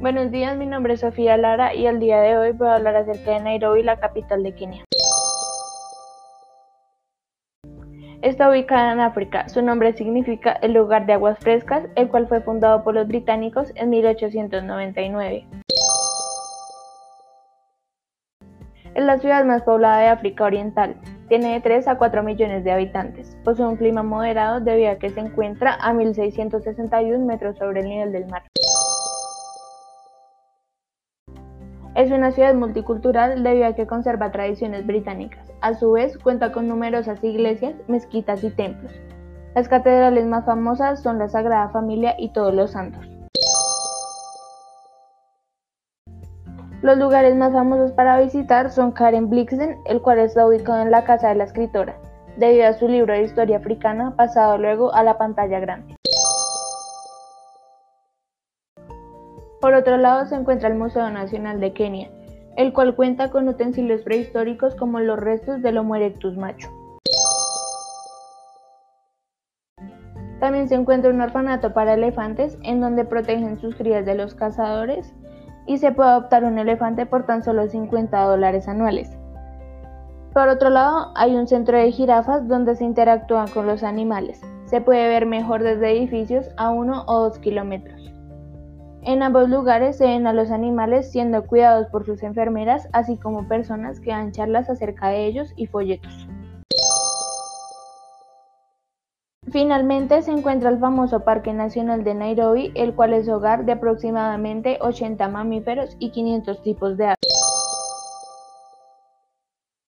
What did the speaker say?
Buenos días, mi nombre es Sofía Lara y el día de hoy voy a hablar acerca de Nairobi, la capital de Kenia. Está ubicada en África. Su nombre significa el lugar de aguas frescas, el cual fue fundado por los británicos en 1899. Es la ciudad más poblada de África Oriental. Tiene de 3 a 4 millones de habitantes. Posee un clima moderado debido a que se encuentra a 1661 metros sobre el nivel del mar. Es una ciudad multicultural debido a que conserva tradiciones británicas. A su vez, cuenta con numerosas iglesias, mezquitas y templos. Las catedrales más famosas son la Sagrada Familia y Todos los Santos. Los lugares más famosos para visitar son Karen Blixen, el cual está ubicado en la casa de la escritora, debido a su libro de historia africana pasado luego a la pantalla grande. Por otro lado se encuentra el Museo Nacional de Kenia, el cual cuenta con utensilios prehistóricos como los restos del Homo erectus macho. También se encuentra un orfanato para elefantes en donde protegen sus crías de los cazadores y se puede adoptar un elefante por tan solo 50 dólares anuales. Por otro lado, hay un centro de jirafas donde se interactúan con los animales. Se puede ver mejor desde edificios a 1 o 2 kilómetros. En ambos lugares se ven a los animales siendo cuidados por sus enfermeras, así como personas que dan charlas acerca de ellos y folletos. Finalmente se encuentra el famoso Parque Nacional de Nairobi, el cual es hogar de aproximadamente 80 mamíferos y 500 tipos de aves.